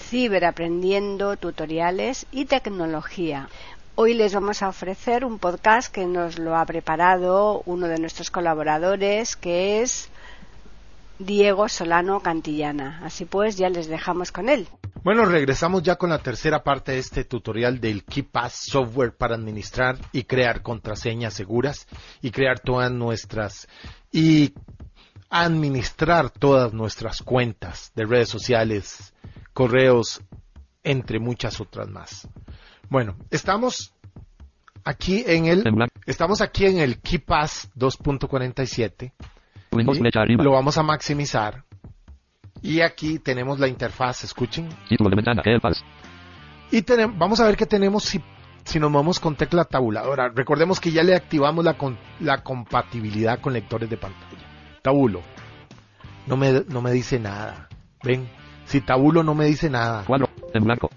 Ciberaprendiendo Tutoriales y Tecnología. Hoy les vamos a ofrecer un podcast que nos lo ha preparado uno de nuestros colaboradores, que es Diego Solano Cantillana. Así pues, ya les dejamos con él. Bueno, regresamos ya con la tercera parte de este tutorial del KeePass software para administrar y crear contraseñas seguras y crear todas nuestras y administrar todas nuestras cuentas de redes sociales, correos, entre muchas otras más. Bueno, estamos aquí en el estamos aquí en el KeePass 2.47. Lo vamos a maximizar. Y aquí tenemos la interfaz, escuchen. Título de ventana, Y tenemos, vamos a ver qué tenemos si, si nos movemos con tecla tabuladora. Recordemos que ya le activamos la, con, la compatibilidad con lectores de pantalla. Tabulo. No me, no me dice nada. Ven, si tabulo no me dice nada. Cuadro, en blanco.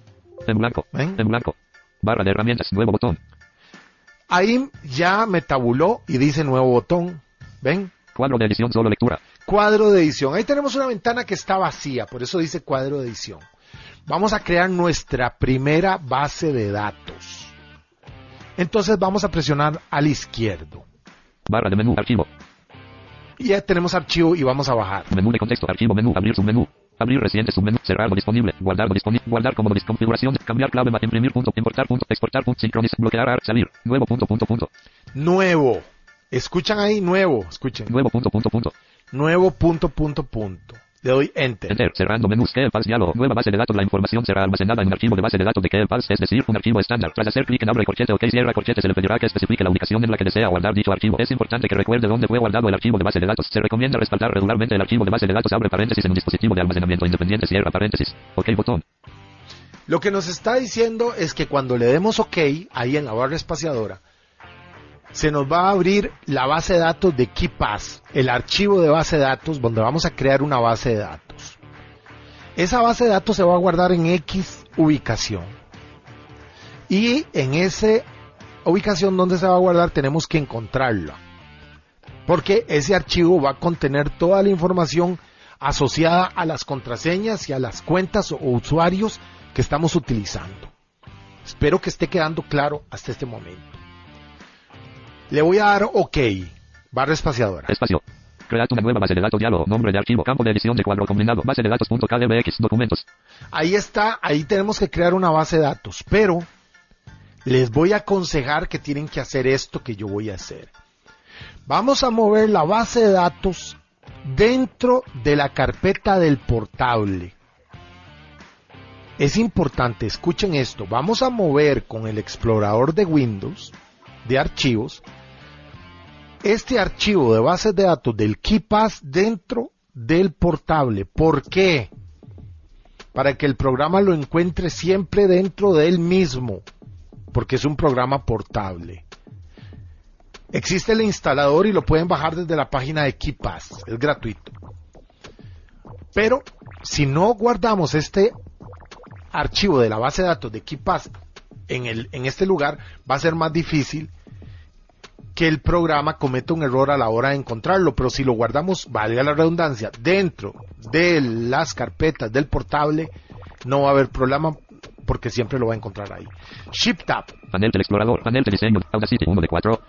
En blanco. ¿Ven? En blanco. Barra de herramientas, nuevo botón. Ahí ya me tabuló y dice nuevo botón. ¿Ven? Cuadro de edición, solo lectura. Cuadro de edición. Ahí tenemos una ventana que está vacía, por eso dice cuadro de edición. Vamos a crear nuestra primera base de datos. Entonces vamos a presionar al izquierdo. Barra de menú, archivo. Y ya tenemos archivo y vamos a bajar. Menú de contexto, archivo, menú, abrir su menú. Abrir reciente submenú, cerrar disponible, guardar lo disponible, guardar como configuración, cambiar clave, imprimir punto, importar punto, exportar punto, sincronizar, bloquear, ar, salir, nuevo punto, punto, punto. Nuevo. Escuchan ahí, nuevo, escuchen. Nuevo punto, punto, punto. Nuevo punto, punto, punto. Le doy enter. Enter, cerrando menús, KeePass, diálogo, nueva base de datos, la información será almacenada en un archivo de base de datos de KeePass, es decir, un archivo estándar. Tras hacer clic en abre corchete, ok, cierra corchete, se le pedirá que especifique la ubicación en la que desea guardar dicho archivo. Es importante que recuerde dónde fue guardado el archivo de base de datos. Se recomienda respaldar regularmente el archivo de base de datos, abre paréntesis en un dispositivo de almacenamiento independiente, cierra paréntesis. Ok, botón. Lo que nos está diciendo es que cuando le demos OK, ahí en la barra espaciadora, se nos va a abrir la base de datos de KeePass, el archivo de base de datos donde vamos a crear una base de datos. Esa base de datos se va a guardar en X ubicación. Y en esa ubicación donde se va a guardar tenemos que encontrarla. Porque ese archivo va a contener toda la información asociada a las contraseñas y a las cuentas o usuarios que estamos utilizando. Espero que esté quedando claro hasta este momento. Le voy a dar OK. Barra espaciadora. Espacio. Crear una nueva base de datos, diálogo, nombre de archivo, campo de edición de cuadro combinado, base de datos.kdbx, documentos. Ahí está, ahí tenemos que crear una base de datos, pero les voy a aconsejar que tienen que hacer esto que yo voy a hacer. Vamos a mover la base de datos dentro de la carpeta del portable. Es importante, escuchen esto, vamos a mover con el explorador de Windows de archivos este archivo de bases de datos del KeePass dentro del portable. ¿Por qué? Para que el programa lo encuentre siempre dentro del mismo, porque es un programa portable. Existe el instalador y lo pueden bajar desde la página de KeePass, es gratuito. Pero si no guardamos este archivo de la base de datos de KeePass en, el, en este lugar, va a ser más difícil que el programa cometa un error a la hora de encontrarlo, pero si lo guardamos, valga la redundancia, dentro de las carpetas del portable, no va a haber problema porque siempre lo va a encontrar ahí. Shift Tab. Panel del explorador, panel de diseño, Audacity 1 de 4.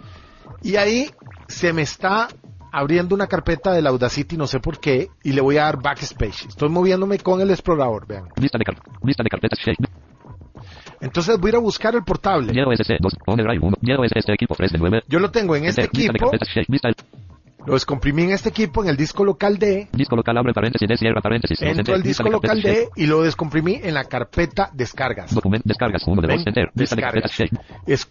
Y ahí se me está abriendo una carpeta del Audacity, no sé por qué, y le voy a dar backspace. Estoy moviéndome con el explorador, vean. Lista de, car lista de carpetas, shape. Entonces voy a ir a buscar el portable. Yellow SC 2, on drive 1, Yellow SC equipo 3 de 9. Yo lo tengo en este de equipo. Carpetas, shape, lista del- Lo descomprimí en este equipo, en el disco local D. disco local, abre paréntesis, D, cierra paréntesis. Entro al disco de local. D y lo descomprimí en la carpeta descargas. Document, descargas, 1 de 2, Ven, enter, de descargas. Es-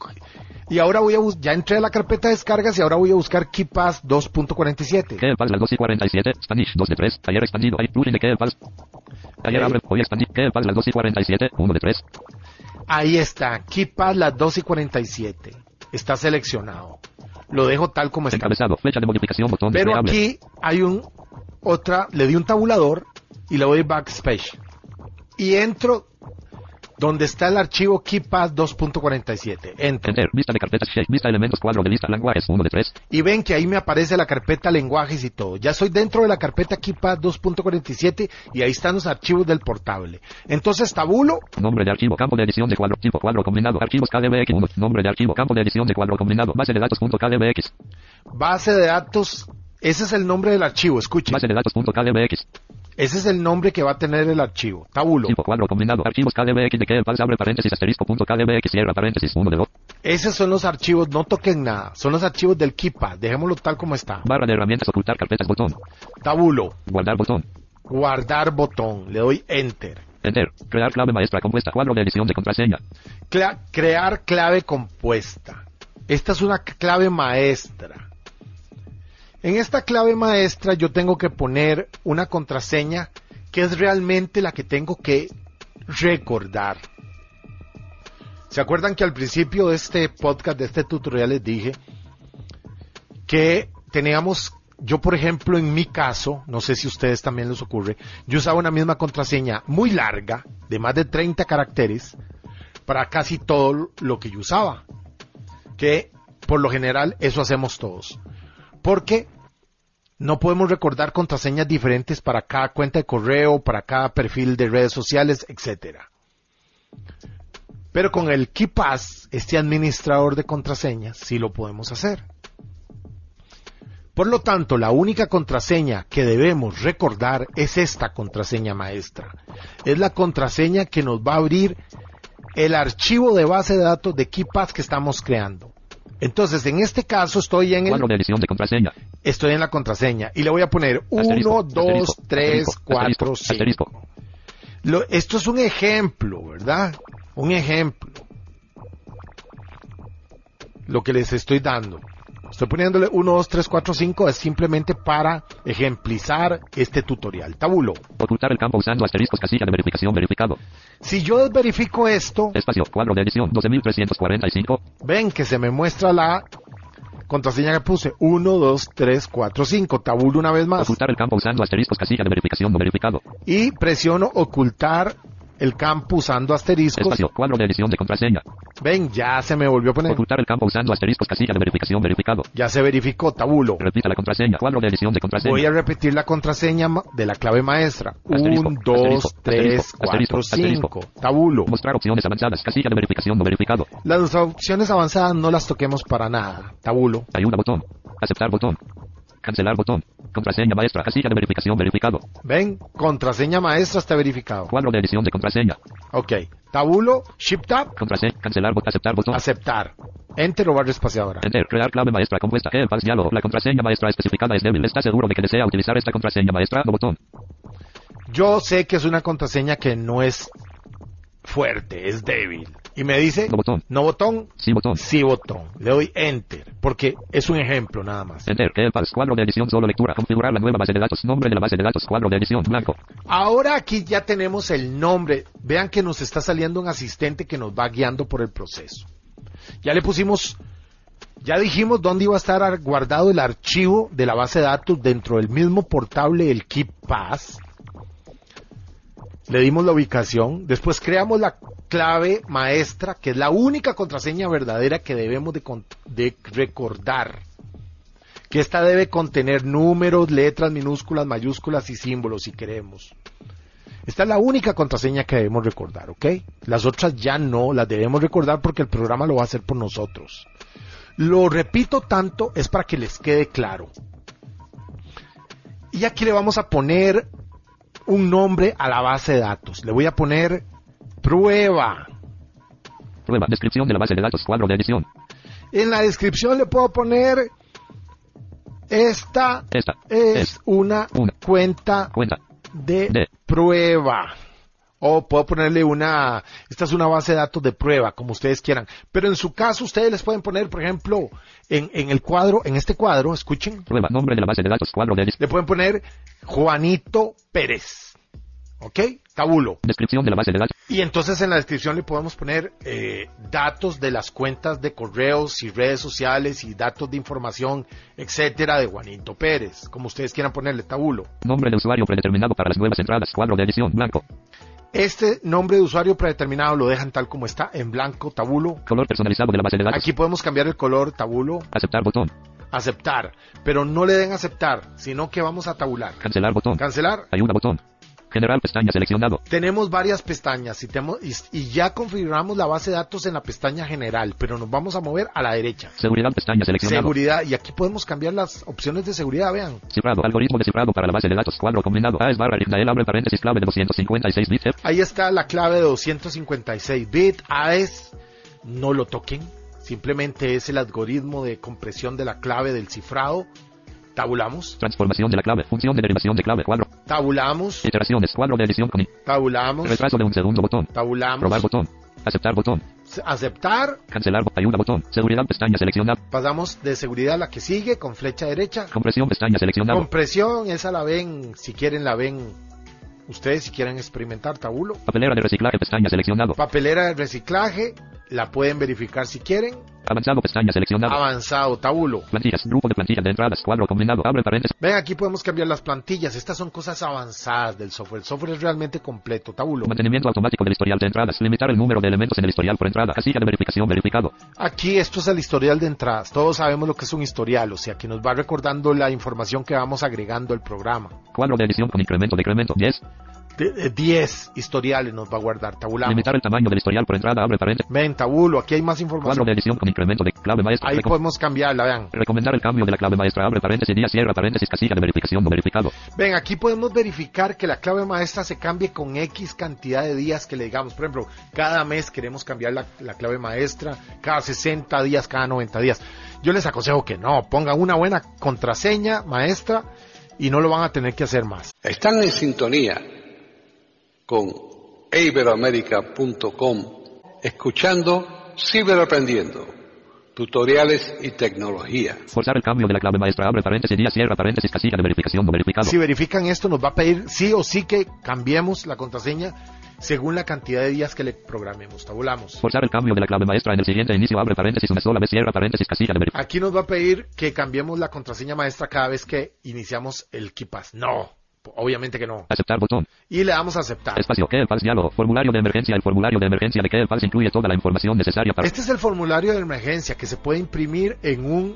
Y ahora voy a bus ya entré a la carpeta de descargas y ahora voy a buscar KeePass 2.47. KeePass las 2 y 47, Spanish 2 de 3, ayer expandido, hay plugin de KeePass. Ok. abre, hoy expandido, KeePass las 2 y 47, 1 de 3. Ahí está, KeePass las 2 y 47. Está seleccionado. Lo dejo tal como está. Flecha de modificación, botón Pero aquí hay un otra, le di un tabulador y le doy backspace. Y entro donde está el archivo KeePass 2.47. Entro. Enter, vista de carpetas, shape, vista elementos, cuadro de lista, lenguajes, 1 de 3. Y ven que ahí me aparece la carpeta lenguajes y todo. Ya estoy dentro de la carpeta KeePass 2.47 y ahí están los archivos del portable. Entonces tabulo, Nombre de archivo, campo de edición de cuadro, tipo cuadro combinado, archivos KDBX 1. Nombre de archivo, campo de edición de cuadro combinado, base de datos punto KDBX. base de datos. Ese es el nombre del archivo, escuchen. Base de datos punto KDBX. Ese es el nombre que va a tener el archivo. Tabulo. Tipo cuadro combinado, archivos KDBX de KeePass, abre paréntesis, asterisco punto KDBX, cierra paréntesis, 1 de 2. Esos son los archivos, no toquen nada. Son los archivos del KeePass. Dejémoslo tal como está. Barra de herramientas, ocultar carpetas, botón. Tabulo. Guardar botón. Guardar botón. Le doy Enter. Enter. Crear clave maestra compuesta. Cuadro de edición de contraseña. Cla- crear clave compuesta. Esta es una clave maestra. En esta clave maestra yo tengo que poner una contraseña que es realmente la que tengo que recordar. ¿Se acuerdan que al principio de este podcast, de este tutorial les dije que teníamos, yo por ejemplo en mi caso, no sé si a ustedes también les ocurre, yo usaba una misma contraseña muy larga, de más de 30 caracteres, para casi todo lo que yo usaba. Que por lo general eso hacemos todos. Porque no podemos recordar contraseñas diferentes para cada cuenta de correo, para cada perfil de redes sociales, etcétera. Pero con el KeePass, este administrador de contraseñas, sí lo podemos hacer. Por lo tanto, la única contraseña que debemos recordar es esta contraseña maestra. Es la contraseña que nos va a abrir el archivo de base de datos de KeePass que estamos creando. Entonces, en este caso estoy en el, Cuadro de edición de contraseña. estoy en la contraseña y le voy a poner 1, Asterisco, 2, asterisco, 3, asterisco, 4, asterisco, 5. asterisco. Lo- esto es un ejemplo, ¿verdad? Un ejemplo. Lo que les estoy dando. Estoy poniéndole 1, 2, 3, 4, 5 es simplemente para ejemplizar este tutorial. Tabulo. Ocultar el campo usando asteriscos casilla de verificación verificado. Si yo verifico esto, Espacio. Cuadro de edición 12345. ven que se me muestra la contraseña que puse. 1, 2, 3, 4, 5. Tabulo una vez más. Ocultar el campo usando asteriscos casilla de verificación no verificado. Y presiono ocultar el campo usando asteriscos. Espacio. Cuadro de edición de contraseña. Ven, ya se me volvió a poner. Ocultar el campo usando asteriscos casilla de verificación verificado. Ya se verificó, tabulo. Repita la contraseña. Cuadro de edición de contraseña. Voy a repetir la contraseña de la clave maestra. Asterisco, 1, 2, asterisco, 3, asterisco, 4, asterisco, 5. Tabulo. Mostrar opciones avanzadas. Casilla de verificación no verificado. Las opciones avanzadas no las toquemos para nada. Tabulo. Ayuda botón. Aceptar botón. Cancelar botón. Contraseña maestra. Casilla de verificación verificado. Ven, contraseña maestra está verificado. Cuadro de edición de contraseña. Ok. Tabulo, Shift Tab, Contraseña. Cancelar botón. Aceptar botón. aceptar. Enter o barra espaciadora. Enter. Crear clave maestra compuesta. KeePass diálogo. La contraseña maestra especificada es débil. ¿Está seguro de que desea utilizar esta contraseña maestra? No botón. Yo sé que es una contraseña que no es fuerte, es débil. Y me dice, No botón. no botón, Sí botón. sí botón. Le doy Enter, porque es un ejemplo nada más. Enter. KeePass. Cuadro de edición solo lectura. Configurar la nueva base de datos. Nombre de la base de datos. Cuadro de edición. Blanco. Ahora aquí ya tenemos el nombre. Vean que nos está saliendo un asistente que nos va guiando por el proceso. Ya le pusimos, ya dijimos dónde iba a estar guardado el archivo de la base de datos dentro del mismo portable, el KeePass. Le dimos la ubicación. Después creamos la clave maestra, que es la única contraseña verdadera que debemos de, recordar. Que esta debe contener números, letras, minúsculas, mayúsculas y símbolos si queremos. Esta es la única contraseña que debemos recordar, ¿ok? Las otras ya no las debemos recordar porque el programa lo va a hacer por nosotros. Lo repito tanto es para que les quede claro. Y aquí le vamos a poner un nombre a la base de datos. Le voy a poner prueba. Prueba. Descripción de la base de datos. Cuadro de edición. En la descripción le puedo poner esta Esta es es una una cuenta cuenta de, de prueba. O puedo ponerle una, esta es una base de datos de prueba, como ustedes quieran. Pero en su caso, ustedes les pueden poner, por ejemplo, en, en el cuadro, en este cuadro, escuchen, Prueba. Nombre de la base de datos. Cuadro de le pueden poner Juanito Pérez. ¿Ok? Tabulo. descripción de la base de datos. Y entonces en la descripción le podemos poner eh, datos de las cuentas de correos y redes sociales y datos de información, etcétera, de Juanito Pérez, como ustedes quieran ponerle tabulo. Nombre de usuario predeterminado para las nuevas entradas. Cuadro de edición. Blanco. Este nombre de usuario predeterminado lo dejan tal como está, en blanco, tabulo. Color personalizado de la base de datos. Aquí podemos cambiar el color, tabulo, Aceptar botón. aceptar. Pero no le den aceptar, sino que vamos a tabular. Cancelar botón. Cancelar. Ayuda botón. General pestaña seleccionado. Tenemos varias pestañas y, temo- y- y ya configuramos la base de datos en la pestaña general, pero nos vamos a mover a la derecha. Seguridad pestaña seleccionado. Seguridad, y aquí podemos cambiar las opciones de seguridad, vean. Cifrado. Algoritmo de cifrado para la base de datos. Cuadro combinado. A es barra Ignael abre paréntesis clave de 256 bits. Ahí está la clave de 256 bit AES, no lo toquen, simplemente es el algoritmo de compresión de la clave del cifrado. Tabulamos, Transformación de la clave. Función de derivación de clave. Cuadro. Tabulamos, Iteraciones. Cuadro de edición con tabulamos, Retraso de un segundo botón. tabulamos, Probar botón. Aceptar botón. aceptar, Cancelar. Ayuda botón. Seguridad pestaña seleccionada. pasamos de seguridad a la que sigue con flecha derecha. Compresión pestaña seleccionado. Compresión, esa la ven, si quieren la ven ustedes, si quieren experimentar tabulo. Papelera de reciclaje pestaña seleccionado. Papelera de reciclaje, la pueden verificar si quieren. Avanzado pestaña seleccionado. Avanzado, tabulo. Plantillas. Grupo de plantillas de entradas. Cuadro combinado. Abre paréntesis. Ven, aquí podemos cambiar las plantillas. Estas son cosas avanzadas del software. El software es realmente completo. Tabulo. Mantenimiento automático del historial de entradas. Limitar el número de elementos en el historial por entrada. Casilla de verificación verificado. Aquí esto es el historial de entradas. Todos sabemos lo que es un historial, o sea que nos va recordando la información que vamos agregando al programa. Cuadro de edición con incremento decremento. 10. De- de 10 historiales nos va a guardar. Tabulamos. Limitar el tamaño del historial por entrada. Abre paréntesis. Ven, tabulo. Aquí hay más Cuadro información. de edición con incremento de clave maestra. Ahí Recom- podemos cambiarla, vean. Recomendar el cambio de la clave maestra. Abre paréntesis. Día cierra paréntesis. Casilla de verificación no verificado. Ven, aquí podemos verificar que la clave maestra se cambie con X cantidad de días que le digamos. Por ejemplo, cada mes queremos cambiar la, la clave maestra, cada 60 días, cada 90 días. Yo les aconsejo que no, pongan una buena contraseña maestra y no lo van a tener que hacer más. Están en sintonía con iberoamérica.com escuchando Ciberaprendiendo, tutoriales y tecnología. Forzar el cambio de la clave maestra. Abre paréntesis. Día cierra paréntesis. Casilla de verificación no verificado. Si verifican esto, nos va a pedir sí o sí que cambiemos la contraseña según la cantidad de días que le programemos. Tabulamos. Forzar el cambio de la clave maestra en el siguiente inicio. Abre paréntesis. Una sola vez cierra paréntesis. Casilla de verificación. Aquí nos va a pedir que cambiemos la contraseña maestra cada vez que iniciamos el KeePass. No, obviamente que no. Aceptar botón. Y le damos a aceptar. Espacio. KeePass diálogo. Formulario de emergencia. El formulario de emergencia de KeePass incluye toda la información necesaria para... Este es el formulario de emergencia que se puede imprimir en un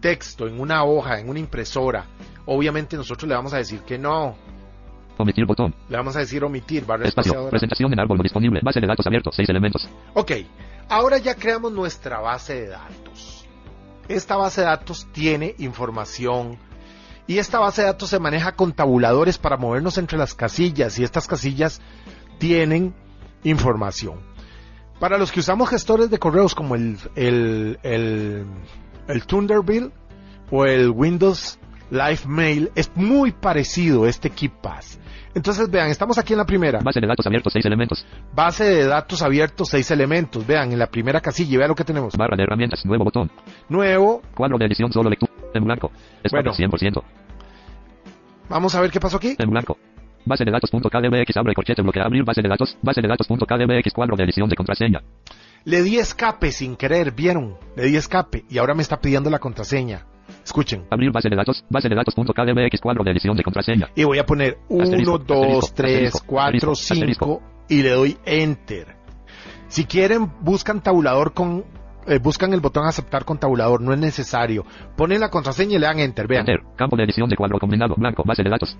texto, en una hoja, en una impresora. Obviamente nosotros le vamos a decir que no. Omitir botón. Le vamos a decir omitir, barra Espacio. Presentación en árbol no disponible. Base de datos abierto. Seis elementos. Ok, ahora ya creamos nuestra base de datos. Esta base de datos tiene información y esta base de datos se maneja con tabuladores para movernos entre las casillas y estas casillas tienen información. Para los que usamos gestores de correos como el, el, el, el Thunderbird o el Windows Live Mail es muy parecido este KeePass. Entonces vean, estamos aquí en la primera. Base de datos abierto. Seis elementos. Base de datos abiertos, seis elementos. Vean, en la primera casilla, vean lo que tenemos. Barra de herramientas. Nuevo botón. Nuevo. Cuadro de edición solo lectura. En blanco. Bueno. Espacio 100%. Vamos a ver qué pasó aquí. En blanco. Base de datos.kdbx abre corchete bloquea abrir base de datos. Base de datos.kdbx cuadro de edición de contraseña. Le di escape sin querer, ¿vieron? Le di escape y ahora me está pidiendo la contraseña. Escuchen. Abrir base de datos. Base de datos.kdbx cuadro de edición de contraseña. Y voy a poner 1, Asterisco, 2, asterisco, 3, asterisco, 4, asterisco, 5 y le doy Enter. Si quieren, buscan tabulador con... eh, buscan el botón aceptar con tabulador, no es necesario. Ponen la contraseña y le dan Enter, vean. Enter. Campo de edición de cuadro combinado. Blanco. Base de datos.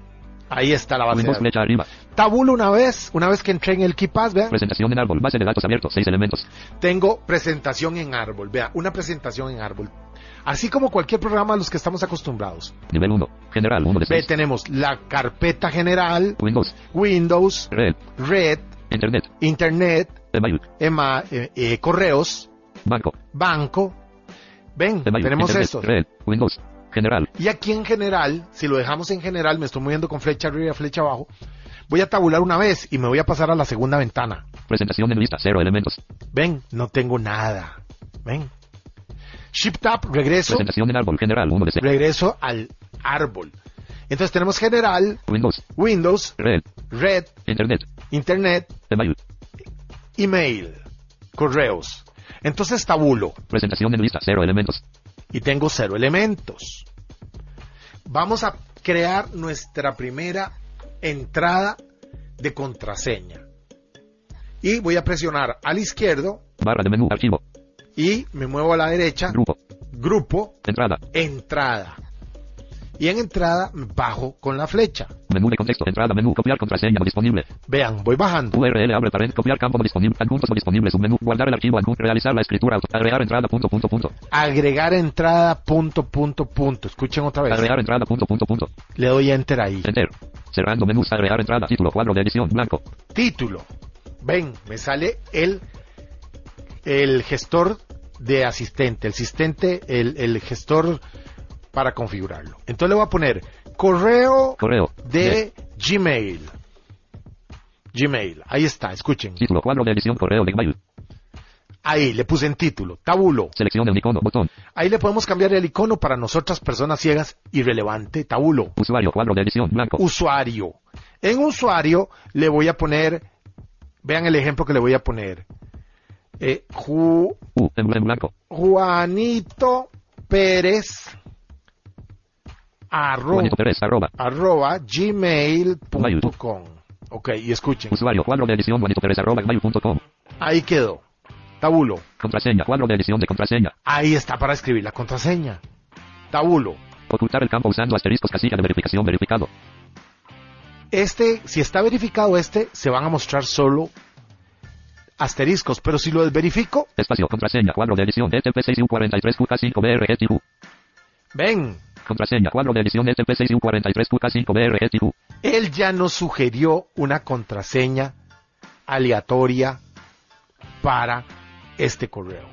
Ahí está la base de datos. arriba. Tabulo una vez, una vez que entré en el KeePass, vean. Presentación en árbol. Base de datos abierto. Seis elementos. tengo presentación en árbol. Vea, una presentación en árbol. Así como cualquier programa a los que estamos acostumbrados. Nivel 1. General 1 de Ve, 6. tenemos la carpeta general, Windows. Windows, Red. Red, Internet. Internet, Email. ema- eh, eh, correos, Banco. banco. Ven, Email. tenemos Internet. estos. Red. Windows. General. Y aquí en general, si lo dejamos en general, me estoy moviendo con flecha arriba y flecha abajo, Voy a tabular una vez y me voy a pasar a la segunda ventana. Presentación en lista, cero elementos. Ven, no tengo nada. Ven. Shift Tab, regreso, Presentación en árbol general, 1 de 0. regreso al árbol. Entonces tenemos general, Windows, Windows, Red, Red, Internet, Internet, Email. email, correos. Entonces tabulo Presentación en lista, cero elementos. y tengo cero elementos. Vamos a crear nuestra primera entrada de contraseña. Y voy a presionar al izquierdo Barra de menú, archivo, y me muevo a la derecha, grupo, grupo, entrada, entrada. Y en entrada bajo con la flecha. menú de contexto, entrada, menú, copiar contraseña no disponible. Vean, voy bajando. URL abre paréntesis, copiar campo no disponible, adjuntos no disponible, submenú, guardar el archivo, adjunto, realizar la escritura, auto- agregar entrada, punto, punto, punto. Agregar entrada, punto, punto, punto. Escuchen otra vez. Agregar entrada, punto, punto, punto. Le doy enter ahí. Enter. Cerrando menús, agregar entrada, título, cuadro de edición, blanco. Título. Ven, me sale el, el gestor de asistente, el asistente, el, el gestor para configurarlo. Entonces le voy a poner correo Correo. de Gmail. Gmail, ahí está, escuchen. Título, cuadro de edición, correo de mail. Ahí le puse en título, tabulo. Seleccione un icono, botón. Ahí le podemos cambiar el icono para nosotras personas ciegas, irrelevante, tabulo. Usuario, cuadro de edición, blanco. Usuario. En usuario le voy a poner, vean el ejemplo que le voy a poner. Eh, Ju- U, en, en blanco. Juanito Pérez arro- Juanito Pérez, arroba. arroba gmail.com. Ok, y escuchen. Usuario, cuadro de edición, Pérez, arroba, gmail.com. Ahí quedó. Tabulo. Contraseña, cuadro de edición de contraseña. Ahí está para escribir la contraseña. Tabulo. Ocultar el campo usando asteriscos, casilla de verificación, verificado. Este, si está verificado este, se van a mostrar solo asteriscos, pero si lo desverifico, Espacio, contraseña, cuadro de edición, E ETP6U43QK5BRGTU. ven, Contraseña, cuadro de edición, E ETP6U43QK5BRGTU. él ya nos sugirió una contraseña aleatoria para este correo.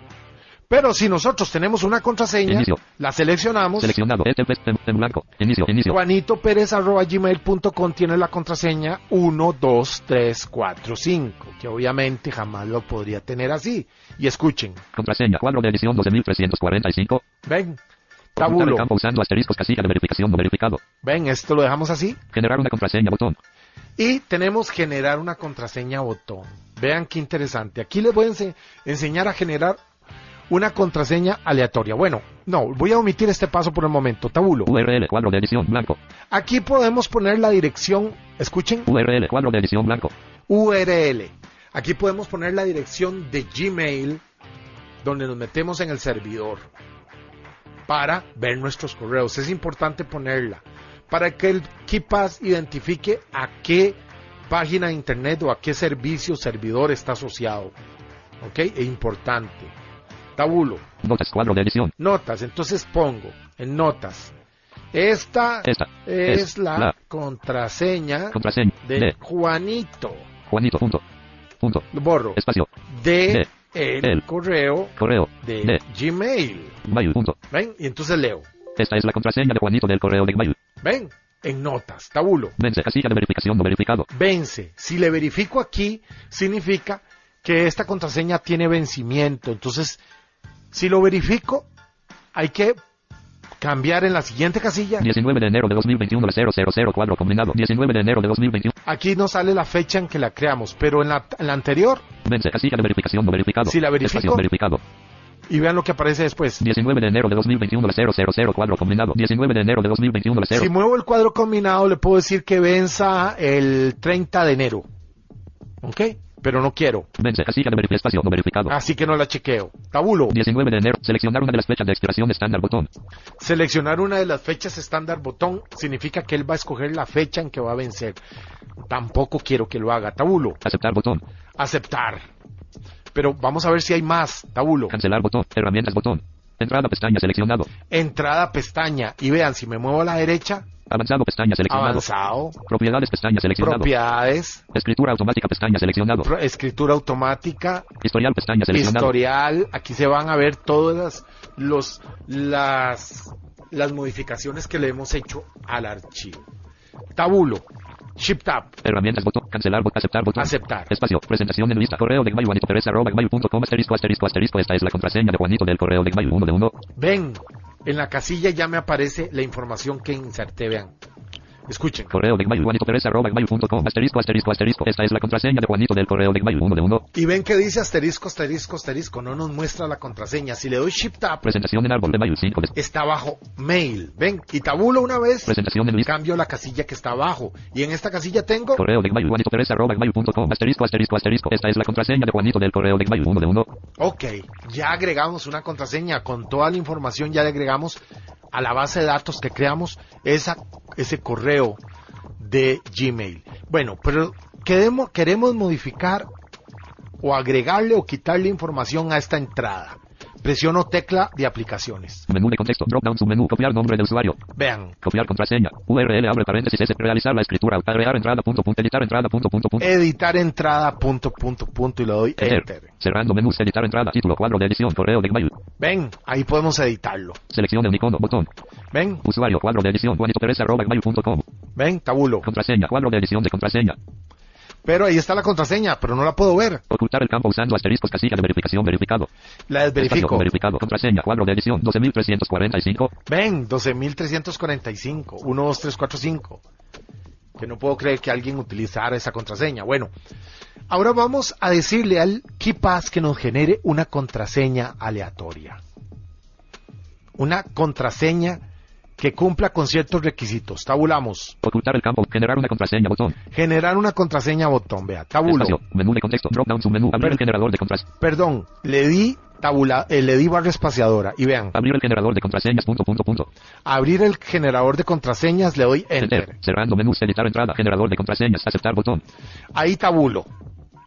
Pero si nosotros tenemos una contraseña, Inicio. la seleccionamos, Seleccionado, ETP en, blanco. Inicio, inicio. Juanito Pérez arroba gmail.com tiene la contraseña 12345, que obviamente jamás lo podría tener así. Y escuchen, Contraseña, cuadro de edición 12345. ven, El tabulo, campo usando asteriscos, casilla de verificación, no verificado. ven, esto lo dejamos así. Generar una contraseña, botón. Y tenemos generar una contraseña botón. Vean qué interesante. Aquí les voy a ense- enseñar a generar una contraseña aleatoria. Bueno, no, voy a omitir este paso por el momento. Tabulo. URL, cuadro de edición, blanco. Aquí podemos poner la dirección, escuchen, URL, cuadro de edición, blanco. URL. Aquí podemos poner la dirección de Gmail donde nos metemos en el servidor para ver nuestros correos. Es importante ponerla para que el KeePass identifique a qué página de internet o a qué servicio o servidor está asociado. ¿Ok? Es importante. Tabulo. Notas, cuadro de edición. Notas. Entonces pongo en notas. Esta Esta es, es la, la contraseña Contraseña de Juanito. Juanito, punto. Punto. Lo borro. Espacio. de de el, el correo Correo. de, De Gmail. mail. ¿Ven? Y entonces leo. Esta es la contraseña de Juanito del correo de mail. ¿Ven? En notas, tabulo. Vence, casilla de verificación, no verificado. Vence. Si le verifico aquí, significa que esta contraseña tiene vencimiento. Entonces, si lo verifico, hay que cambiar en la siguiente casilla. 19 de enero de 2021 0004 combinado. 19 de enero de 2021. Aquí no sale la fecha en que la creamos, pero en la, en la anterior, Vence, casilla de verificación, no verificado. Si la verifico- Espacio, verificado. y vean lo que aparece después. 19 de enero de 2021 0004 combinado. 19 de enero de 2021 0. Si muevo el cuadro combinado, le puedo decir que venza el 30 de enero. ¿Ok? Pero no quiero. Vence, casilla de espacio, no verificado. Así que no la chequeo. Tabulo. 19 de enero. Seleccionar una de las fechas de expiración estándar botón. Seleccionar una de las fechas estándar botón significa que él va a escoger la fecha en que va a vencer. Tampoco quiero que lo haga. Tabulo. Aceptar botón. Aceptar. Pero vamos a ver si hay más. Tabulo. Cancelar botón. Herramientas botón. Entrada pestaña seleccionado. Entrada pestaña. Y vean, si me muevo a la derecha, Avanzado pestaña seleccionado. avanzado. Propiedades pestaña seleccionado. Propiedades. Escritura automática pestaña seleccionado. pro- escritura automática. Historial pestaña seleccionado. historial, aquí se van a ver todas los, las, las modificaciones que le hemos hecho al archivo. Tabulo, Shift Tab. Herramientas, botón, cancelar, botón, aceptar, botón. Aceptar. Espacio, presentación en lista, correo de Gmail, Juanito Pérez, arroba gmail.com, asterisco, asterisco, asterisco. Esta es la contraseña de Juanito del correo de Gmail, uno de uno. Ven, en la casilla ya me aparece la información que inserté, vean. Escuchen. Correo de Gmail, Juanito Pérez, arroba gmail.com, asterisco, asterisco, asterisco. Esta es la contraseña de Juanito del correo de Gmail, uno de uno. Y ven que dice asterisco, asterisco, asterisco. No nos muestra la contraseña. Si le doy Shift Tab, Presentación en árbol de Mail, 5 de... está abajo Mail. Ven, y tabulo una vez. Presentación en lista. Cambio la casilla que está abajo. Y en esta casilla tengo. Correo de Gmail, Juanito Pérez, arroba gmail.com, asterisco, asterisco, asterisco. Esta es la contraseña de Juanito del correo de Gmail, uno de uno. Ok, ya agregamos una contraseña. Con toda la información ya le agregamos a la base de datos que creamos esa, ese correo de Gmail. Bueno, pero queremos, queremos modificar o agregarle o quitarle información a esta entrada. Presiono tecla de aplicaciones. Menú de contexto, drop down submenú, copiar nombre de usuario, Vean, copiar contraseña, URL, abre paréntesis, realizar la escritura, agregar entrada, punto, punto, editar entrada, punto, punto, punto. editar entrada, punto, punto, punto, y le doy Enter. enter. Cerrando menús, editar entrada, título, cuadro de edición, correo de Gmail. Ven, ahí podemos editarlo. Seleccione un icono, botón. Ven, Usuario, cuadro de edición, Juanito Pérez, arroba ven, tabulo. Contraseña, cuadro de edición de contraseña. Pero ahí está la contraseña, pero no la puedo ver. Ocultar el campo usando asteriscos, casilla de verificación, verificado. La desverifico. Verificado. Contraseña, cuadro de edición, 12345. Ven, 12.345, 1, 2, 3, 4, 5. Que no puedo creer que alguien utilizara esa contraseña. Bueno, ahora vamos a decirle al KeePass que nos genere una contraseña aleatoria. Una contraseña que cumpla con ciertos requisitos. Tabulamos. Ocultar el campo, generar una contraseña, botón. Generar una contraseña botón. Vea, tabulo. Espacio, menú de contexto, drop down submenú, abrir el generador de contraseñas. Perdón, le di tabula, eh, le di barra espaciadora. Y vean, Abrir el generador de contraseñas, punto, punto, punto. abrir el generador de contraseñas, le doy enter. Enter. Cerrando menús, editar entrada, generador de contraseñas, aceptar botón. Ahí tabulo.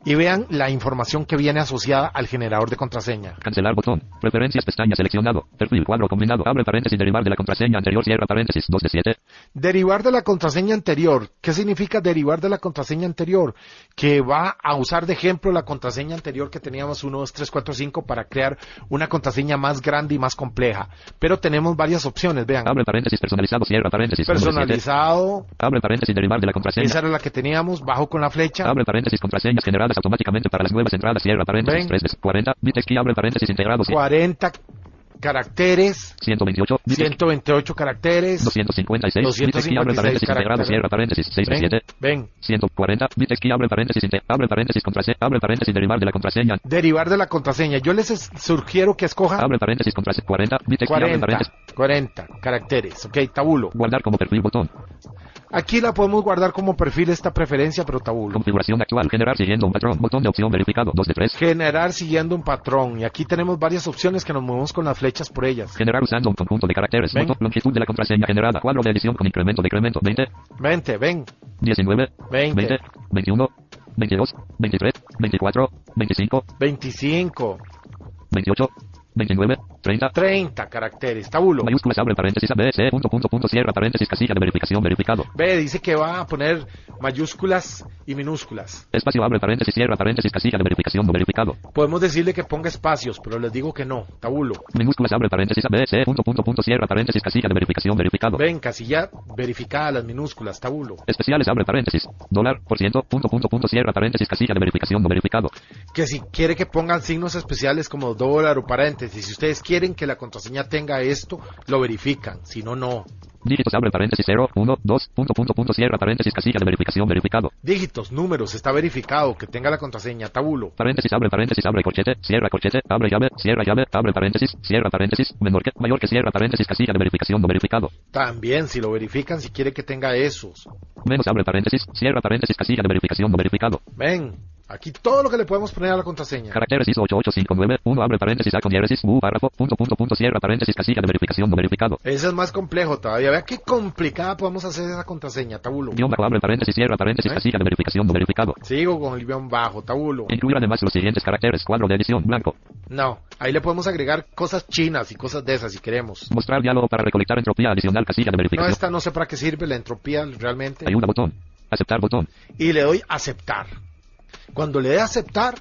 Y vean la información que viene asociada al generador de contraseña. Cancelar botón. Preferencias pestaña seleccionado. Perfil cuadro combinado. Abre paréntesis derivar de la contraseña anterior. Cierra paréntesis 2 de 7. Derivar de la contraseña anterior. ¿Qué significa derivar de la contraseña anterior? Que va a usar de ejemplo la contraseña anterior que teníamos 1, 2, 3, 4, 5 para crear una contraseña más grande y más compleja. Pero tenemos varias opciones, vean. Abre paréntesis personalizado. Cierra paréntesis. Personalizado. Abre paréntesis derivar de la contraseña. Esa era la que teníamos. Bajo con la flecha. Abre paréntesis contraseñas generadas automáticamente para las nuevas entradas. Cierra paréntesis Ven. 3 de 40. Bitex key abre paréntesis integrado. 40 caracteres. 128. Bitex 128 caracteres. 256. Bitex key abre 256 paréntesis integrado. Cierra paréntesis 6 de Ven, 7. ven. 140. Bitex key abre paréntesis abre paréntesis contraseña. Abre paréntesis derivar de la contraseña. Derivar de la contraseña. Yo les es- sugiero que escojan Abre paréntesis contraseña 40. Bitex key abre 40, paréntesis. 40 caracteres. Ok, tabulo. Guardar como perfil botón. Aquí la podemos guardar como perfil esta preferencia, pero tabulo. Configuración actual. Generar siguiendo un patrón. Botón de opción verificado. 2 de 3. Generar siguiendo un patrón. Y aquí tenemos varias opciones que nos movemos con las flechas por ellas. Generar usando un conjunto de caracteres. Botón. Longitud de la contraseña generada. Cuadro de edición con incremento decremento. 20. 20, ven. 19. 20. 20. 21. 22. 23. 24. 25. 25. 28. 29. 30. 30 caracteres. Tabulo. Mayúsculas abre paréntesis A, B, C, punto, punto, punto, cierra paréntesis, casilla de verificación verificado. Ve, dice que va a poner mayúsculas y minúsculas. Espacio abre paréntesis, cierra paréntesis, casilla de verificación no verificado. Podemos decirle que ponga espacios, pero les digo que no. Tabulo. Minúsculas abre paréntesis A, B, C, punto, punto, punto, cierra paréntesis, casilla de verificación verificado. Ven, casilla verificada las minúsculas. Tabulo. Especiales abre paréntesis. Dólar, por ciento, punto, punto, punto, cierra paréntesis, casilla de verificación no verificado. que si quiere que pongan signos especiales como dólar o paréntesis, si ustedes quieren que la contraseña tenga esto, lo verifican, si no, no. Dígitos abre paréntesis 0, 1, 2, punto, punto, punto, cierra paréntesis, casilla de verificación verificado. Dígitos, números, está verificado, que tenga la contraseña, tabulo. Paréntesis abre paréntesis abre corchete, cierra corchete, abre llave, cierra llave, abre paréntesis, cierra paréntesis, menor que, mayor que cierra paréntesis, casilla de verificación no verificado. También, si lo verifican, si quiere que tenga esos. Menos abre paréntesis, cierra paréntesis, casilla de verificación no verificado. Ven, aquí todo lo que le podemos poner a la contraseña. Caracteres ISO 8859, 1 abre paréntesis A con diéresis, U párrafo, punto, punto, punto, cierra paréntesis, casilla de verificación no verificado. Ese es más complejo todavía. Vea qué complicada podemos hacer esa contraseña, tabulo. Guión bajo abre paréntesis, cierra paréntesis, ¿Eh? casilla de verificación no verificado. Sigo con el guion bajo, tabulo. Incluir además los siguientes caracteres, cuadro de edición, blanco. No, ahí le podemos agregar cosas chinas y cosas de esas si queremos. Mostrar diálogo para recolectar entropía adicional, casilla de No, verificación. esta no sé para qué sirve la entropía realmente. Ayuda botón. Aceptar botón. y le doy aceptar. Cuando le dé aceptar,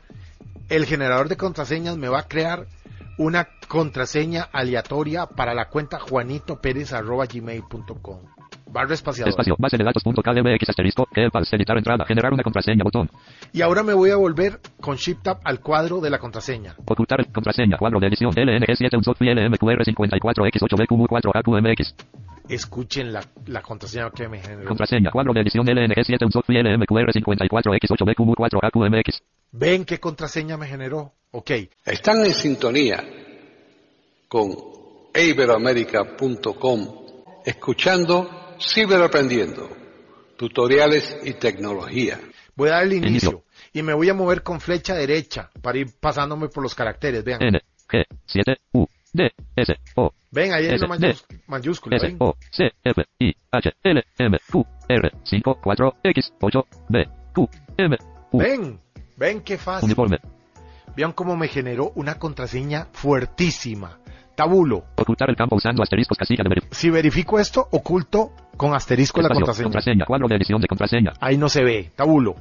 el generador de contraseñas me va a crear una contraseña aleatoria para la cuenta juanitopérez.gmail.com. barra espaciadora. Espacio. Base de datos punto KDBX asterisco. KEPAS. Editar entrada. Generar una contraseña. Botón. Y ahora me voy a volver con Shift Tab al cuadro de la contraseña. Ocultar el- contraseña. Cuadro de edición. LNG7 Unsoft LMQR54X8BQ4AQMX. Escuchen la, la contraseña que me generó. Contraseña. Cuadro de edición LNG7 Unsoft LMQR54X8BQ4AQMX. ¿Ven qué contraseña me generó? Ok. Están en sintonía con iberoamerica.com escuchando Ciberaprendiendo, tutoriales y tecnología. Voy a darle inicio. Inicio. Y me voy a mover con flecha derecha para ir pasándome por los caracteres. Vean. N. G. 7. U. D. S. O. Ven, ahí hay S, una D. mayús- mayúscula. S. ¿ven? O. C. F. I. H. L. M. Q. R. 5. 4. X. 8. B. Q. M. U. Ven. Ven qué fácil. Uniforme. Vean cómo me generó una contraseña fuertísima. Tabulo. Ocultar el campo usando asteriscos casilla de verificación. Si verifico esto, oculto con asterisco la contraseña. contraseña. Cuadro de edición de contraseña. Ahí no se ve, tabulo.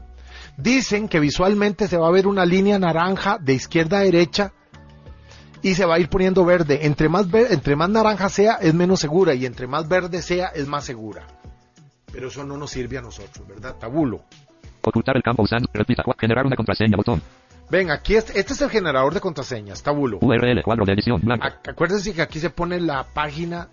Dicen que visualmente se va a ver una línea naranja de izquierda a derecha y se va a ir poniendo verde. Entre más, ver- entre más naranja sea, es menos segura y entre más verde sea, es más segura. Pero eso no nos sirve a nosotros, ¿verdad? Tabulo. Ocultar el campo usando. Repita. Generar una contraseña. Botón. Ven, aquí es- este es el generador de contraseñas, tabulo. URL. Cuadro de edición. Blanco. Ac- Acuérdense que aquí se pone la página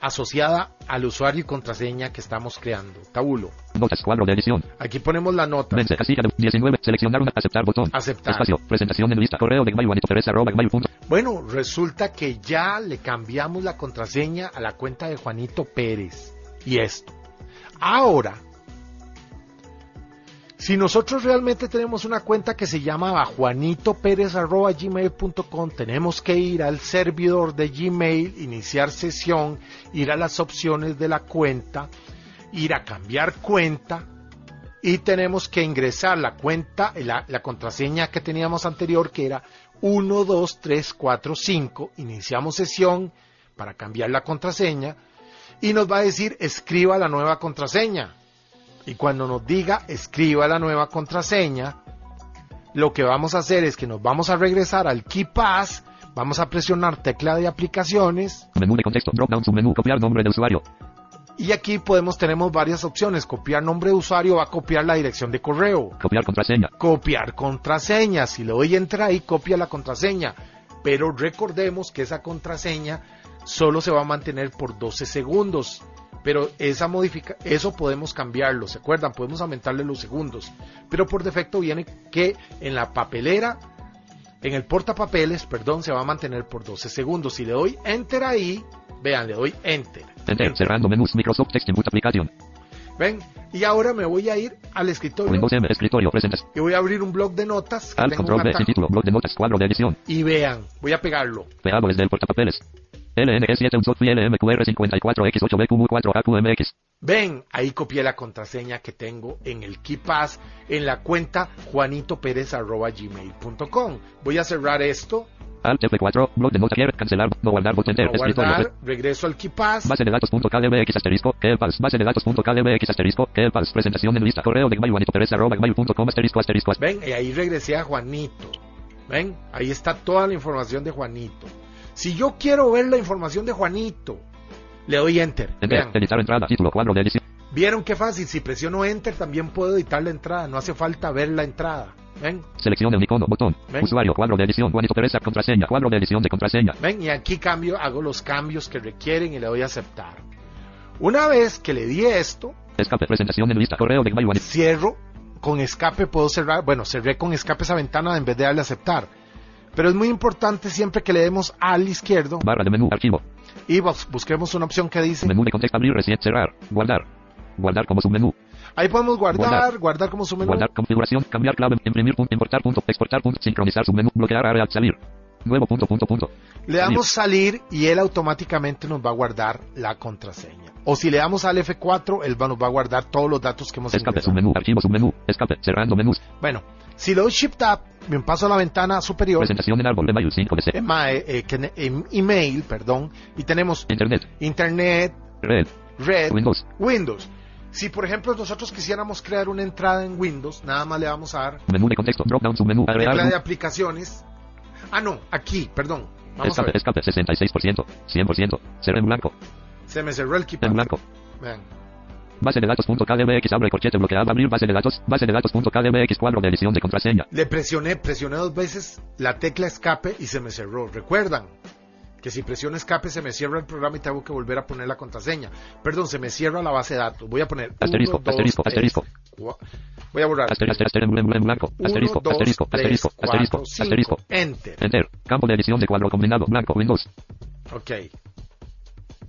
asociada al usuario y contraseña que estamos creando. Tabulo. Notas. Cuadro de edición. Aquí ponemos la nota. Vence. Casilla de 19. Seleccionar una. Aceptar. Botón. Aceptar. Espacio. Presentación en lista. Correo de Gmail. Pérez, arroba gmail punto. Bueno, resulta que ya le cambiamos la contraseña a la cuenta de Juanito Pérez. Y esto. Ahora, si nosotros realmente tenemos una cuenta que se llama juanitopérez.gmail.com, tenemos que ir al servidor de Gmail, iniciar sesión, ir a las opciones de la cuenta, ir a cambiar cuenta, y tenemos que ingresar la cuenta, la, la contraseña que teníamos anterior, que era 1, 2, 3, 4, 5. Iniciamos sesión para cambiar la contraseña y nos va a decir escriba la nueva contraseña. Y cuando nos diga escriba la nueva contraseña, lo que vamos a hacer es que nos vamos a regresar al KeyPass, vamos a presionar tecla de aplicaciones Menú de contexto. Drop down submenú. Copiar nombre de usuario. y aquí podemos tenemos varias opciones. Copiar nombre de usuario va a copiar la dirección de correo. Copiar contraseña. copiar contraseña. Si le doy enter ahí, copia la contraseña. Pero recordemos que esa contraseña solo se va a mantener por 12 segundos. Pero esa modifica eso podemos cambiarlo, ¿se acuerdan? Podemos aumentarle los segundos. Pero por defecto viene que en la papelera, en el portapapeles, perdón, se va a mantener por 12 segundos. Si le doy enter ahí, vean, le doy enter. Enter. Cerrando menús. Microsoft Text Input Aplicación. Ven, y ahora me voy a ir al escritorio Windows M. Escritorio. Presentación. y voy a abrir un blog de notas. tengo control B. título. Blog de notas. Cuadro de edición. Y vean, voy a pegarlo. Pegado desde el portapapeles. LNG7 Unsoft LMQR54X8BQ4AQMX. Ven, ahí copié la contraseña que tengo en el KeyPass en la cuenta juanitoperez.gmail.com. Voy a cerrar esto, Alt F4. Blog de. Quiere cancelar. No guardar. Bot enter. Escritorio. guardar, regreso al KeyPass. Base de asterisco, KEPAS, base de asterisco, KEPAS, presentación en lista, correo de Gmail, Juanito Pérez, arroba gmail.com, asterisco, asterisco, Ven, y ahí regresé a Juanito. Ven, ahí está toda la información de Juanito. Si yo quiero ver la información de Juanito, le doy enter. enter, editar entrada, título, cuadro de edición, vieron qué fácil. Si presiono enter, también puedo editar la entrada. No hace falta ver la entrada. Ven, selección de un icono, botón, Ven. usuario, cuadro de edición, Juanito Pérez, contraseña, cuadro de edición de contraseña, Ven, y aquí cambio, hago los cambios que requieren y le doy a aceptar. Una vez que le di esto, escape, presentación en lista, correo de Juanito, cierro con escape, puedo cerrar, bueno, cerré con escape esa ventana en vez de darle a aceptar. Pero es muy importante siempre que le demos al izquierdo. Barra de menú, archivo, y bus- busquemos una opción que dice, menú de contexto, abrir, recién, cerrar, guardar, guardar como submenú, ahí podemos guardar, Guardar. guardar, como su menú. guardar, configuración, cambiar clave, imprimir, punto, importar, punto, exportar, punto, sincronizar submenú, bloquear área, salir, nuevo punto, punto, punto, Le damos salir y él automáticamente nos va a guardar la contraseña. O si le damos al F4, él nos va a guardar todos los datos que hemos escape, submenú, archivo, submenú, escape, cerrando menús, Bueno, si le doy Shift Tab, me paso a la ventana superior, presentación en árbol, de mail 5 de C, ema- eh, que- em- email, perdón, y tenemos internet, Internet, red, Red, Windows, Windows. Si por ejemplo nosotros quisiéramos crear una entrada en Windows, nada más le vamos a dar menú de contexto, drop down, submenú, tecla de aplicaciones. Ah, no, aquí, perdón. Vamos a escape, ver. escape, 66%, 100%, cerrar en blanco, Se me cerró el en keypad. blanco, Vean. Base de datos.kdbx abre corchete bloqueado. Abrir base de datos. Base de datos.kdbx cuadro de edición de contraseña. Le presioné, presioné dos veces la tecla escape y se me cerró. Recuerdan que si presiono escape se me cierra el programa y tengo que volver a poner la contraseña. Perdón, se me cierra la base de datos. Voy a poner Asterisco, uno, dos, asterisco, tres, asterisco. cua- Voy a borrar. Aster, aster, aster, en blanco, en blanco. Uno, Asterisco, dos, asterisco, tres, asterisco, cuatro, asterisco, asterisco. Enter. Enter. Campo de edición de cuadro combinado. Blanco. Windows. Ok.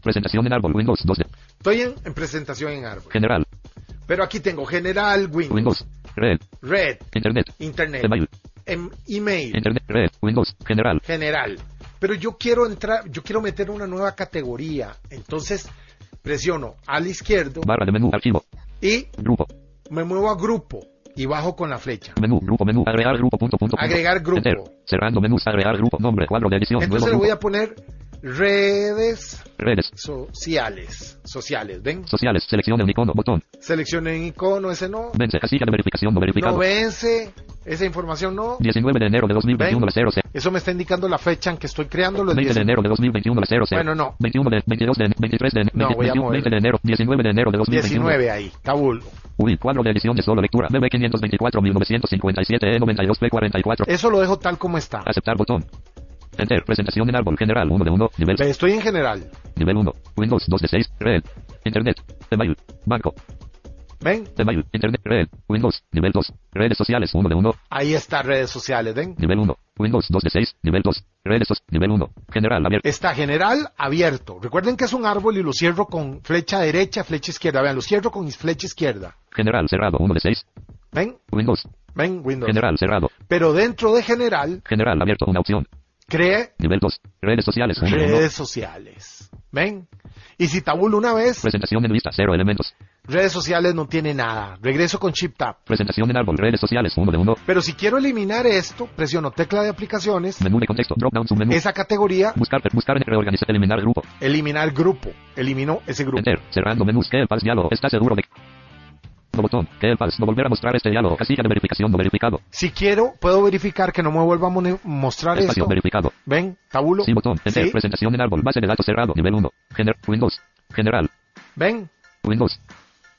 Presentación en árbol. Windows 2D. Estoy en, en presentación en árbol. General. Pero aquí tengo general, Windows, Windows. Red. red, Internet. internet, Email. em- email, Internet. Red. Windows. General. general. Pero yo quiero entrar, yo quiero meter una nueva categoría. Entonces presiono al izquierdo Barra de menú. Archivo. y Grupo. me muevo a grupo y bajo con la flecha. Menú. Grupo. Menú. Agregar grupo. Punto, punto, punto. Agregar grupo. Enter. Cerrando menús. Agregar grupo. Nombre. Cuadro de edición. Entonces nuevo le voy grupo. a poner redes Redes. sociales. Sociales, ¿ven? Sociales. Seleccione un icono. Botón. Seleccionen icono, ese no. Vence. Casilla de verificación no verificado. No vence, esa información no. 19 de enero de 2021 Ven. las 0 C. Eso me está indicando la fecha en que estoy creándolo. el 20 de 19. enero de 2021 las 0 C. Bueno, no. 21 de 22 de 23 de No, 20, voy a 21, mover. 20 de enero 19 de enero de 2021. 19 ahí, tabulo. Uy, cuadro de edición de solo lectura. BB 524 1957 E92 P44. Eso lo dejo tal como está. Aceptar botón. Enter. Presentación en árbol. General 1 de 1. Nivel Ve, Estoy en general. Nivel 1. Windows 2 de 6. Red. Internet. Email. Banco. ¿Ven? Email. Internet. Red. Windows. Nivel 2. Redes sociales 1 de 1. Ahí está redes sociales, ¿ven? Nivel 1. Windows 2 de 6. Nivel 2. Redes sociales. Nivel 1. General abierto. Está general abierto. Recuerden que es un árbol y lo cierro con flecha derecha, flecha izquierda. Vean, lo cierro con flecha izquierda. General cerrado 1 de 6. ¿Ven? Windows. ¿Ven? Windows. General cerrado. Pero dentro de general, General abierto. Una opción. Cree Nivel 2. Redes sociales 1 de 1. redes sociales. ¿Ven? Y si tabulo una vez, Presentación en lista 0 elementos. redes sociales no tiene nada. Regreso con Chip Tap. Presentación en árbol. Redes sociales 1 de 1. Pero si quiero eliminar esto, presiono tecla de aplicaciones, Menú de contexto. Drop down submenú. esa categoría, Buscar, buscar, reorganizar, eliminar grupo. eliminar grupo. Elimino ese grupo. Enter. Cerrando menús. Que el diálogo. ¿Está seguro de botón. Pals no volver a mostrar este diálogo. Casilla de verificación no verificado. Si quiero, puedo verificar que no me vuelva a mostrar Espacio esto. verificado. ¿Ven? Tabulo. Sí, botón. Enter. Sí. Presentación en árbol. Base de datos cerrado. Nivel 1. Gener Windows. General. ¿Ven? Windows.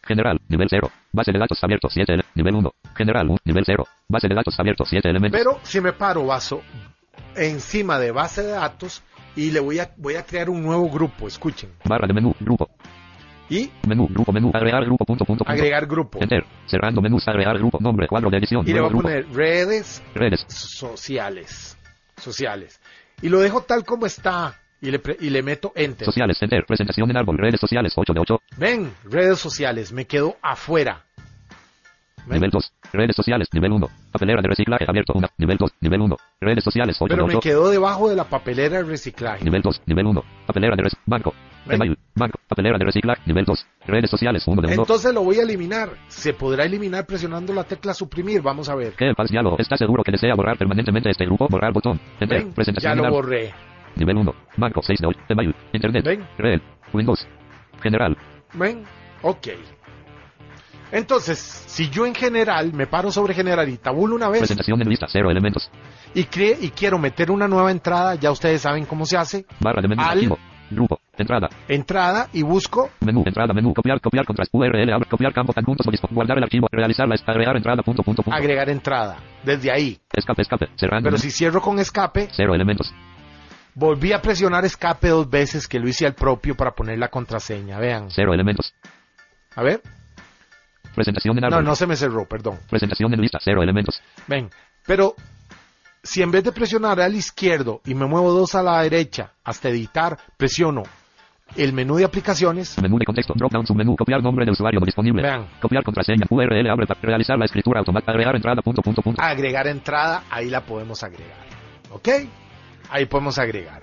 General. Nivel 0. Base de datos abierto 7. ele- Nivel 1. General. un- Nivel 0. Base de datos abierto 7 elementos. Pero si me paro vaso encima de base de datos y le voy a, voy a crear un nuevo grupo, escuchen. Barra de menú. Grupo. Y Menú. Grupo. Menú. Agregar grupo. Punto. Punto. punto. agregar grupo. Enter. Cerrando menús. Agregar grupo. Nombre. Cuadro de edición. Y le voy a grupo. poner redes Redes. sociales. Sociales. Y lo dejo tal como está. Y le, pre- y le meto enter. Sociales. Enter. Presentación en árbol. Redes sociales 8 de 8. Ven, redes sociales. Me quedo afuera. ¿Ven? Nivel 2. Redes sociales. Nivel 1. Papelera de reciclaje abierto 1. Nivel 2. Nivel 1. Redes sociales 8 Pero de me 8. quedo debajo de la papelera de reciclaje. Nivel 2. Nivel 1. Papelera de res Banco. Banco. Papelera de reciclaje. Nivel 2. Redes sociales 1 de 1. Entonces lo voy a eliminar. Se podrá eliminar presionando la tecla suprimir. Vamos a ver. ¿Qué seguro que desea borrar permanentemente este grupo? Borrar botón. Enter. Ven, ya Presentación lo en árbol. borré. Nivel 1. Banco 6 de 8. Email. Internet. Ven. Red. Windows. General. ¿Ven? Ok. Entonces, si yo en general me paro sobre general y tabulo una vez Presentación en lista 0 elementos. y, cree, y quiero meter una nueva entrada, ya ustedes saben cómo se hace. Barra de menú. Al- Archivo. Grupo. Entrada. Entrada y busco Menú. Entrada. Menú. Copiar. Copiar. Contras. URL. Abre. Copiar. Campo. Conjuntos. disco, Guardar el archivo. Realizar la agregar entrada. Punto. Punto. Punto. agregar entrada. Desde ahí. Escape. Escape. Cerrando. Pero si cierro con escape, Cero elementos. volví a presionar escape dos veces que lo hice al propio para poner la contraseña. Vean. Cero elementos. A ver. Presentación en No, árbol. no se me cerró, perdón. Presentación en lista. Cero elementos. Ven, pero si en vez de presionar al izquierdo y me muevo dos a la derecha hasta editar, presiono el menú de aplicaciones, Menú de contexto. Drop down submenú. Copiar nombre de usuario no disponible. Vean. Copiar contraseña. URL. Abre. Realizar la escritura automática. Agregar entrada. Punto. Punto. Punto. agregar entrada, ahí la podemos agregar. ¿Ok? Ahí podemos agregar.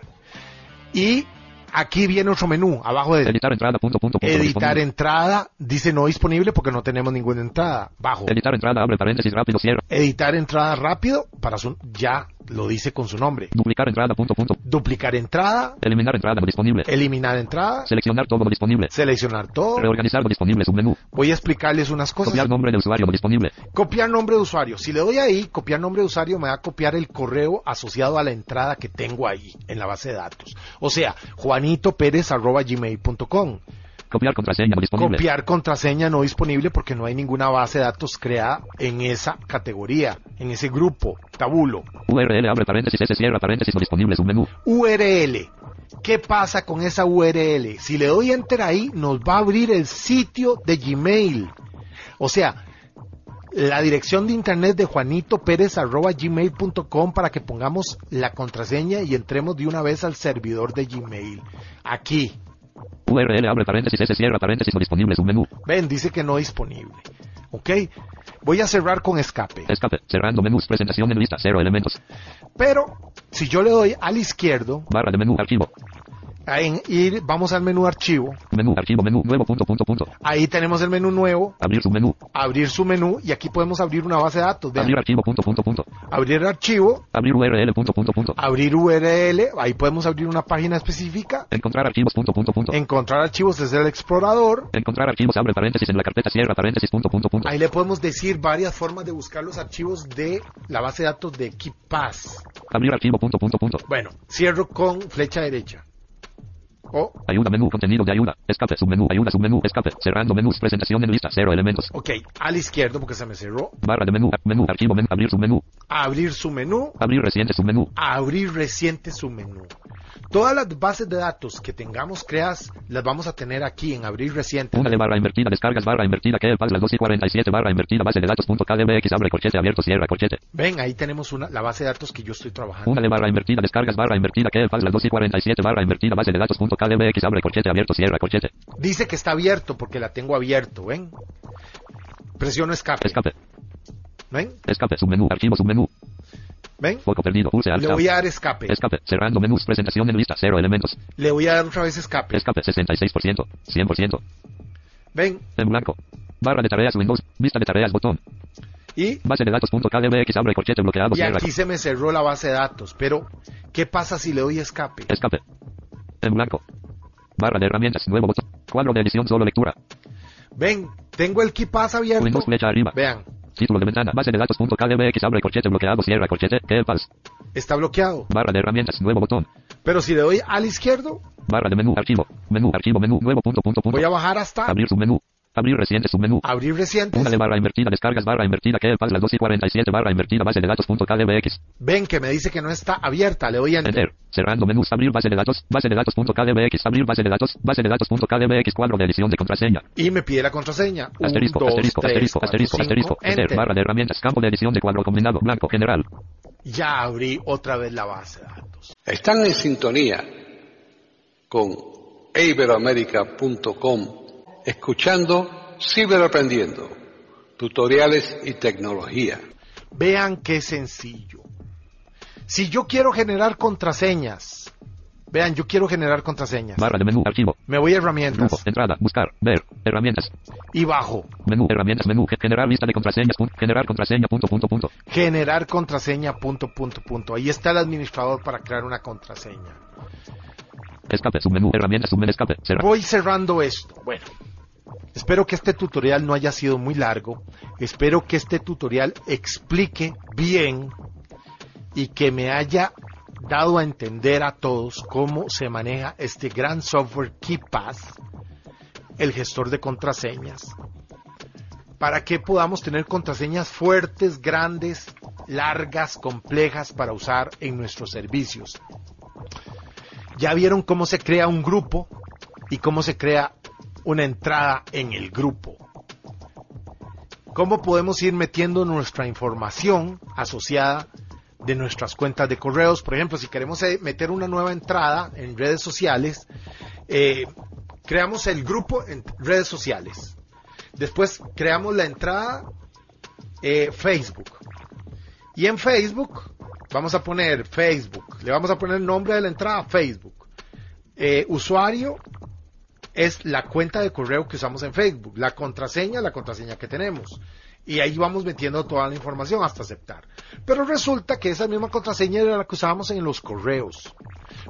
Y aquí viene otro menú, abajo de Editar entrada. Punto. Punto. punto. editar disponible. entrada, dice no disponible porque no tenemos ninguna entrada. Bajo. Editar entrada. Abre paréntesis. Rápido. Cierra. Editar entrada rápido, para su, ya lo dice con su nombre. Duplicar entrada. Punto. Punto. Duplicar entrada, Eliminar entrada disponible. eliminar entrada, Seleccionar todo disponible. seleccionar todo. Reorganizar disponible. Submenú. Voy a explicarles unas cosas. Copiar nombre de usuario disponible. Copiar nombre de usuario. Si le doy ahí, copiar nombre de usuario, me va a copiar el correo asociado a la entrada que tengo ahí en la base de datos. O sea, juanitopérez.gmail.com. Copiar contraseña no disponible. Copiar contraseña no disponible porque no hay ninguna base de datos creada en esa categoría, en ese grupo, tabulo. URL abre paréntesis S cierra paréntesis no disponible submenú. URL. ¿Qué pasa con esa URL? Si le doy enter ahí, nos va a abrir el sitio de Gmail. O sea, la dirección de internet de Juanito Pérez arroba gmail.com para que pongamos la contraseña y entremos de una vez al servidor de Gmail. Aquí. URL abre paréntesis S cierra paréntesis no disponible submenú. Ven, dice que no disponible. ¿Ok? Voy a cerrar con escape. Escape. Cerrando menús. Presentación en lista. Cero elementos. Pero si yo le doy al izquierdo, Barra de menú. Archivo. En ir, vamos al menú archivo. Menú. Archivo. Menú. Nuevo. Punto. Punto. Punto. Ahí tenemos el menú nuevo, Abrir submenú. abrir su menú y aquí podemos abrir una base de datos. Vean, Abrir archivo. Punto. Punto. Punto. abrir archivo, Abrir URL. Punto. Punto. Punto. abrir URL, ahí podemos abrir una página específica, Encontrar archivos. Punto. Punto. Punto. encontrar archivos desde el explorador. Encontrar archivos. Abre paréntesis en la carpeta. Cierra paréntesis. Punto. Punto. Punto. Ahí le podemos decir varias formas de buscar los archivos de la base de datos de KeePass. Abrir archivo. Punto. Punto. Punto. Bueno, cierro con flecha derecha. O, Ayuda. Menú. Contenido de ayuda. Escape. Submenú. Ayuda. Submenú. Escape. Cerrando menús. Presentación en lista. Cero elementos. ok, al izquierdo porque se me cerró. Barra de menú. Menú. Archivo. Menú. Abrir submenú. Abrir su menú, Abrir reciente submenú. abrir reciente su menú. Todas las bases de datos que tengamos creadas las vamos a tener aquí en abrir reciente. Una de barra invertida. Descargas barra invertida. Que el pas las 2 y 47 barra invertida. Base de datos. Punto KDBX. Abre corchete abierto. Cierra corchete. Ven, ahí tenemos una, la base de datos que yo estoy trabajando. Una de barra invertida. Descargas barra invertida. Que el pas las 2 y 47 barra invertida. Base de datos. Punto KDBX. Abre corchete abierto. Cierra corchete. Dice que está abierto porque la tengo abierto, ¿ven? Presiono escape. Escape. ¿Ven? Escape. Submenú. Archivo. Submenú. ¿Ven? Foco perdido. Pulse. Le voy a dar escape. Escape. Cerrando menús. Presentación en lista. Cero elementos. Le voy a dar otra vez escape. Escape. 66%. 100%. ¿Ven? En blanco. Barra de tareas Windows. Vista de tareas botón. Y, Base de datos. KDBX. Abre corchete bloqueado. y aquí se me cerró la base de datos. Pero, ¿qué pasa si le doy escape? Escape. En blanco. Barra de herramientas. Nuevo botón. Cuadro de edición. Solo lectura. Ven, tengo el KeePass abierto. Windows flecha arriba. Vean, Título de ventana. Base de datos. Punto KDBX. Abre corchete bloqueado. Cierra corchete. Que el pas. está bloqueado. Barra de herramientas. Nuevo botón. Pero si le doy al izquierdo, Barra de menú. Archivo. Menú. Archivo. Menú. Nuevo punto. Punto. Punto. voy a bajar hasta Abrir submenú. Abrir reciente submenú. abrir recientes. Una de barra invertida. Descargas barra invertida. Que el las 2 y 47 barra invertida. Base de datos. Punto KDBX. Ven que me dice que no está abierta. Le doy a enter. Enter. Cerrando menús. Abrir base de datos. Base de datos. Punto KDBX. Abrir base de datos. Base de datos. Punto KDBX. Cuadro de edición de contraseña. Y me pide la contraseña. Un, Asterisco, dos, asterisco, tres, asterisco, cuatro, asterisco, cinco, asterisco, enter, enter. barra de herramientas, campo de edición de cuadro combinado, blanco, general. Ya abrí otra vez la base de datos. Están en sintonía con iberoamérica.com escuchando Ciberaprendiendo, tutoriales y tecnología. Vean qué sencillo. Si yo quiero generar contraseñas, vean, yo quiero generar contraseñas. Barra de menú, archivo, Me voy a grupo, herramientas entrada, buscar, ver, herramientas, y bajo menú, herramientas, menú, ge- generar lista de contraseñas, punto, generar contraseña, punto, punto, punto. generar contraseña, punto, punto, punto. Ahí está el administrador para crear una contraseña. Escape, submenú, herramientas, submenú, escape, cerrar. Voy cerrando esto. Bueno, espero que este tutorial no haya sido muy largo. Espero que este tutorial explique bien y que me haya dado a entender a todos cómo se maneja este gran software KeePass, el gestor de contraseñas, para que podamos tener contraseñas fuertes, grandes, largas, complejas para usar en nuestros servicios. Ya vieron cómo se crea un grupo y cómo se crea una entrada en el grupo. Cómo podemos ir metiendo nuestra información asociada de nuestras cuentas de correos. Por ejemplo, si queremos eh, meter una nueva entrada en redes sociales, eh, creamos el grupo en redes sociales. Después creamos la entrada eh, Facebook. Y en Facebook vamos a poner Facebook. Le vamos a poner el nombre de la entrada Facebook. Usuario es la cuenta de correo que usamos en Facebook. La contraseña, la contraseña que tenemos. Y ahí vamos metiendo toda la información hasta aceptar. Pero resulta que esa misma contraseña era la que usábamos en los correos.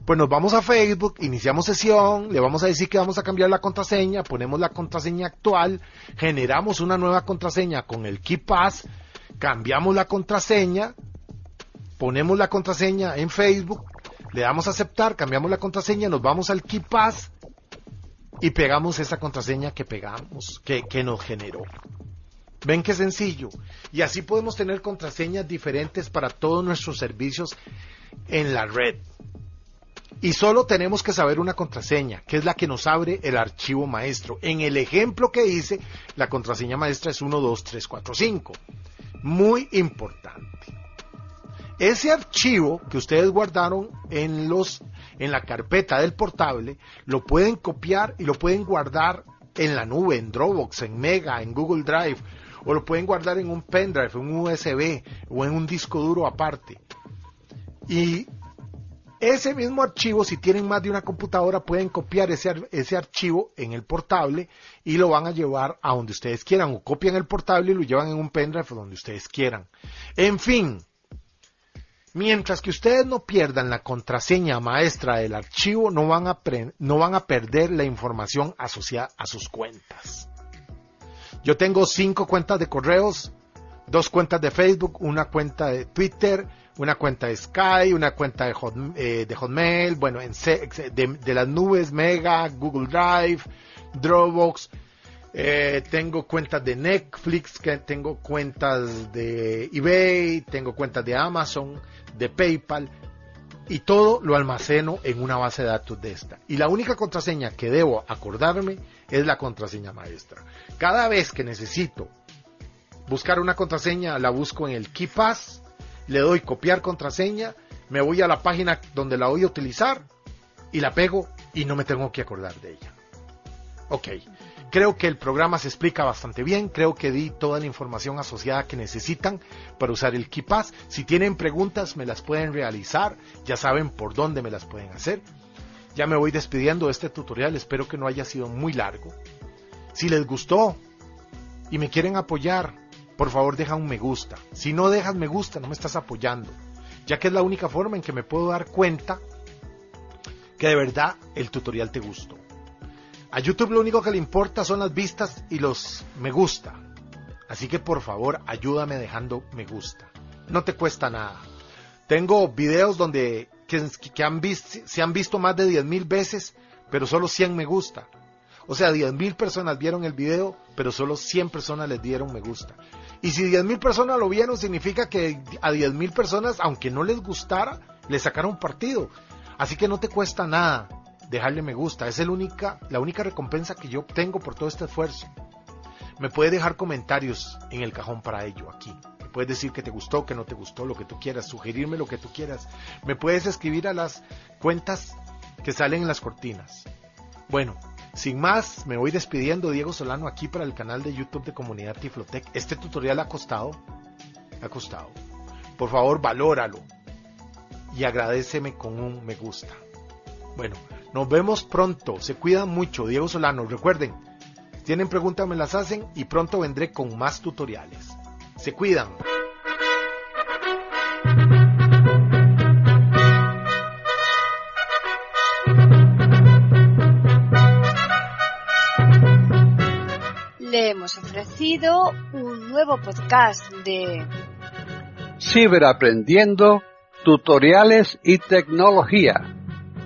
Pues nos vamos a Facebook, iniciamos sesión, le vamos a decir que vamos a cambiar la contraseña, ponemos la contraseña actual, generamos una nueva contraseña con el KeePass, cambiamos la contraseña, ponemos la contraseña en Facebook, le damos a aceptar, cambiamos la contraseña, nos vamos al KeePass y pegamos esa contraseña que pegamos, que, que nos generó. Ven qué sencillo. Y así podemos tener contraseñas diferentes para todos nuestros servicios en la red. Y solo tenemos que saber una contraseña, que es la que nos abre el archivo maestro. En el ejemplo que hice, la contraseña maestra es 12345. Muy importante. Ese archivo que ustedes guardaron en los en la carpeta del portable, lo pueden copiar y lo pueden guardar en la nube, en Dropbox, en Mega, en Google Drive, o lo pueden guardar en un pendrive, en un USB o en un disco duro aparte. Y ese mismo archivo, si tienen más de una computadora, pueden copiar ese, ese archivo en el portable y lo van a llevar a donde ustedes quieran, o copian el portable y lo llevan en un pendrive donde ustedes quieran. En fin, mientras que ustedes no pierdan la contraseña maestra del archivo, no van a, no van a perder la información asociada a sus cuentas. Yo tengo cinco cuentas de correos, dos cuentas de Facebook, una cuenta de Twitter, una cuenta de Sky, una cuenta de, eh, Hotmail, bueno, en, de, las nubes, Mega, Google Drive, Dropbox. Eh, tengo cuentas de Netflix, tengo cuentas de eBay, tengo cuentas de Amazon, de PayPal y todo lo almaceno en una base de datos de esta. Y la única contraseña que debo acordarme es la contraseña maestra. Cada vez que necesito buscar una contraseña, la busco en el KeePass le doy copiar contraseña, me voy a la página donde la voy a utilizar y la pego y no me tengo que acordar de ella. Ok, creo que el programa se explica bastante bien, creo que di toda la información asociada que necesitan para usar el KeePass. Si tienen preguntas me las pueden realizar, ya saben por dónde me las pueden hacer. Ya me voy despidiendo de este tutorial, espero que no haya sido muy largo. Si les gustó y me quieren apoyar, por favor deja un me gusta. Si no dejas me gusta, no me estás apoyando, ya que es la única forma en que me puedo dar cuenta que de verdad el tutorial te gustó. A YouTube lo único que le importa son las vistas y los me gusta. Así que por favor ayúdame dejando me gusta. No te cuesta nada. Tengo videos donde que, se han visto más de 10.000 veces, pero solo 100 me gusta. O sea, 10.000 personas vieron el video, pero solo 100 personas les dieron me gusta. Y si 10.000 personas lo vieron, significa que a 10.000 personas, aunque no les gustara, le sacaron partido. Así que no te cuesta nada dejarle me gusta. Es el única, la única recompensa que yo obtengo por todo este esfuerzo. Me puedes dejar comentarios en el cajón para ello aquí. Me puedes decir que te gustó, que no te gustó, lo que tú quieras, sugerirme lo que tú quieras. Me puedes escribir a las cuentas que salen en las cortinas. Bueno, sin más, me voy despidiendo Diego Solano aquí para el canal de YouTube de Comunidad Tiflotec. Este tutorial ha costado, ha costado. Por favor, valóralo y agradeceme con un me gusta. Bueno, nos vemos pronto. Se cuidan mucho, Diego Solano. Recuerden, si tienen preguntas me las hacen y pronto vendré con más tutoriales. Se cuidan. le hemos ofrecido un nuevo podcast de Ciberaprendiendo, tutoriales y tecnología,